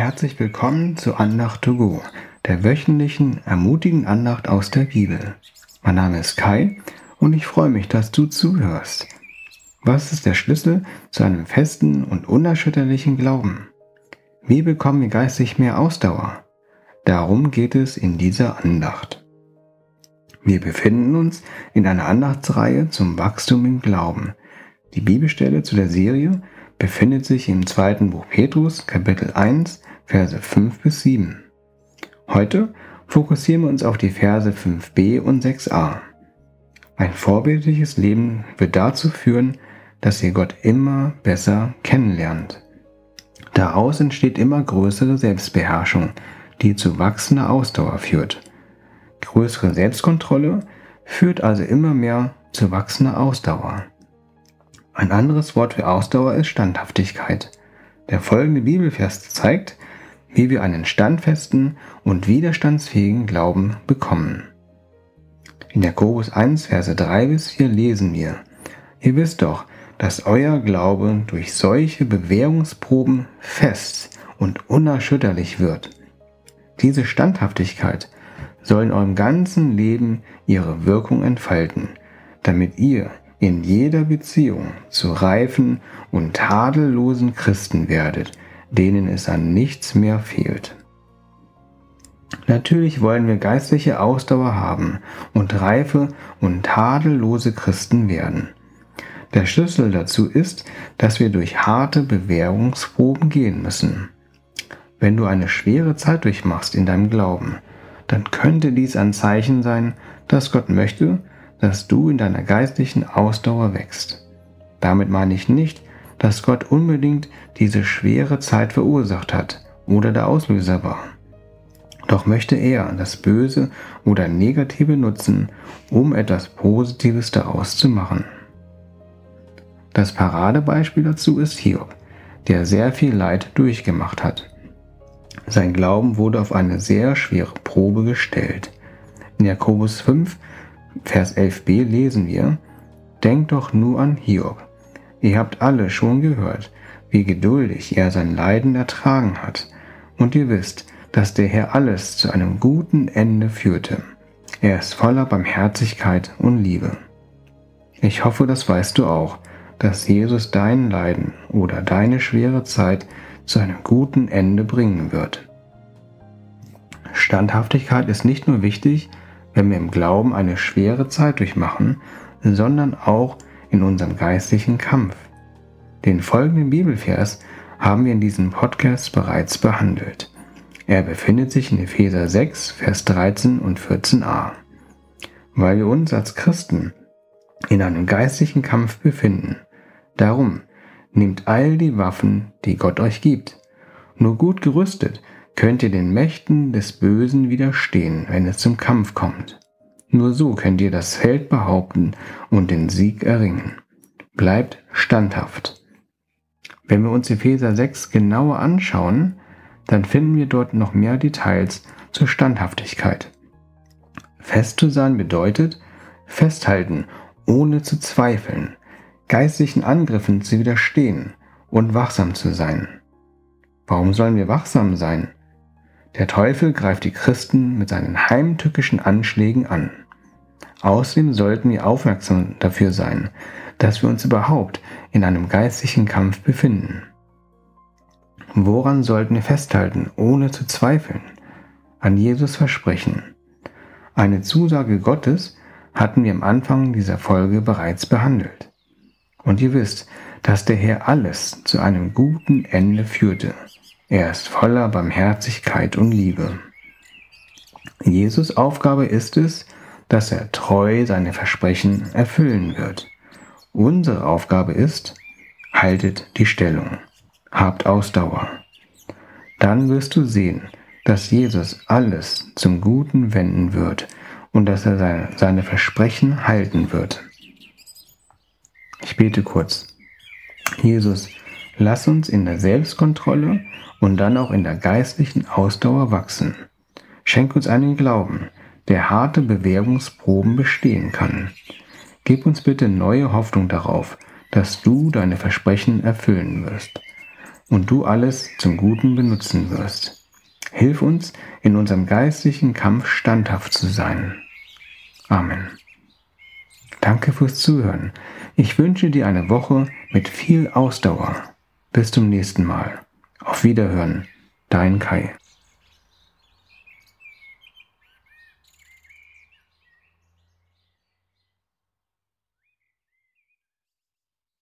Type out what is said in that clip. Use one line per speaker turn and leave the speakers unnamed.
Herzlich willkommen zu Andacht to go, der wöchentlichen ermutigen Andacht aus der Bibel. Mein Name ist Kai und ich freue mich, dass du zuhörst. Was ist der Schlüssel zu einem festen und unerschütterlichen Glauben? Wie bekommen wir geistig mehr Ausdauer? Darum geht es in dieser Andacht. Wir befinden uns in einer Andachtsreihe zum Wachstum im Glauben. Die Bibelstelle zu der Serie befindet sich im zweiten Buch Petrus, Kapitel 1, Verse 5 bis 7. Heute fokussieren wir uns auf die Verse 5b und 6a. Ein vorbildliches Leben wird dazu führen, dass ihr Gott immer besser kennenlernt. Daraus entsteht immer größere Selbstbeherrschung, die zu wachsender Ausdauer führt. Größere Selbstkontrolle führt also immer mehr zu wachsender Ausdauer. Ein anderes Wort für Ausdauer ist Standhaftigkeit. Der folgende Bibelvers zeigt, wie wir einen standfesten und widerstandsfähigen Glauben bekommen. In Jakobus 1, Verse 3 bis 4 lesen wir, Ihr wisst doch, dass euer Glaube durch solche Bewährungsproben fest und unerschütterlich wird. Diese Standhaftigkeit soll in eurem ganzen Leben ihre Wirkung entfalten, damit ihr in jeder Beziehung zu reifen und tadellosen Christen werdet, denen es an nichts mehr fehlt. Natürlich wollen wir geistliche Ausdauer haben und reife und tadellose Christen werden. Der Schlüssel dazu ist, dass wir durch harte Bewährungsproben gehen müssen. Wenn du eine schwere Zeit durchmachst in deinem Glauben, dann könnte dies ein Zeichen sein, dass Gott möchte, dass du in deiner geistlichen Ausdauer wächst. Damit meine ich nicht, dass Gott unbedingt diese schwere Zeit verursacht hat oder der Auslöser war. Doch möchte er das Böse oder Negative nutzen, um etwas Positives daraus zu machen. Das Paradebeispiel dazu ist Hiob, der sehr viel Leid durchgemacht hat. Sein Glauben wurde auf eine sehr schwere Probe gestellt. In Jakobus 5 Vers 11b lesen wir, Denkt doch nur an Hiob. Ihr habt alle schon gehört, wie geduldig er sein Leiden ertragen hat, und ihr wisst, dass der Herr alles zu einem guten Ende führte. Er ist voller Barmherzigkeit und Liebe. Ich hoffe, das weißt du auch, dass Jesus dein Leiden oder deine schwere Zeit zu einem guten Ende bringen wird. Standhaftigkeit ist nicht nur wichtig, wenn wir im Glauben eine schwere Zeit durchmachen, sondern auch in unserem geistlichen Kampf. Den folgenden Bibelvers haben wir in diesem Podcast bereits behandelt. Er befindet sich in Epheser 6, Vers 13 und 14a. Weil wir uns als Christen in einem geistlichen Kampf befinden. Darum nehmt all die Waffen, die Gott euch gibt. Nur gut gerüstet könnt ihr den Mächten des Bösen widerstehen, wenn es zum Kampf kommt. Nur so könnt ihr das Feld behaupten und den Sieg erringen. Bleibt standhaft. Wenn wir uns Epheser 6 genauer anschauen, dann finden wir dort noch mehr Details zur Standhaftigkeit. Fest zu sein bedeutet festhalten, ohne zu zweifeln, geistlichen Angriffen zu widerstehen und wachsam zu sein. Warum sollen wir wachsam sein? Der Teufel greift die Christen mit seinen heimtückischen Anschlägen an. Außerdem sollten wir aufmerksam dafür sein, dass wir uns überhaupt in einem geistlichen Kampf befinden. Woran sollten wir festhalten, ohne zu zweifeln? An Jesus Versprechen. Eine Zusage Gottes hatten wir am Anfang dieser Folge bereits behandelt. Und ihr wisst, dass der Herr alles zu einem guten Ende führte. Er ist voller Barmherzigkeit und Liebe. Jesus Aufgabe ist es, dass er treu seine Versprechen erfüllen wird. Unsere Aufgabe ist, haltet die Stellung, habt Ausdauer. Dann wirst du sehen, dass Jesus alles zum Guten wenden wird und dass er seine, seine Versprechen halten wird. Ich bete kurz. Jesus, lass uns in der Selbstkontrolle und dann auch in der geistlichen Ausdauer wachsen. Schenk uns einen Glauben, der harte Bewährungsproben bestehen kann. Gib uns bitte neue Hoffnung darauf, dass du deine Versprechen erfüllen wirst. und du alles zum Guten benutzen wirst. Hilf uns, in unserem geistlichen Kampf standhaft zu sein. Amen. Danke fürs Zuhören. Ich wünsche dir eine Woche mit viel Ausdauer. Bis zum nächsten Mal. Auf Wiederhören. Dein Kai.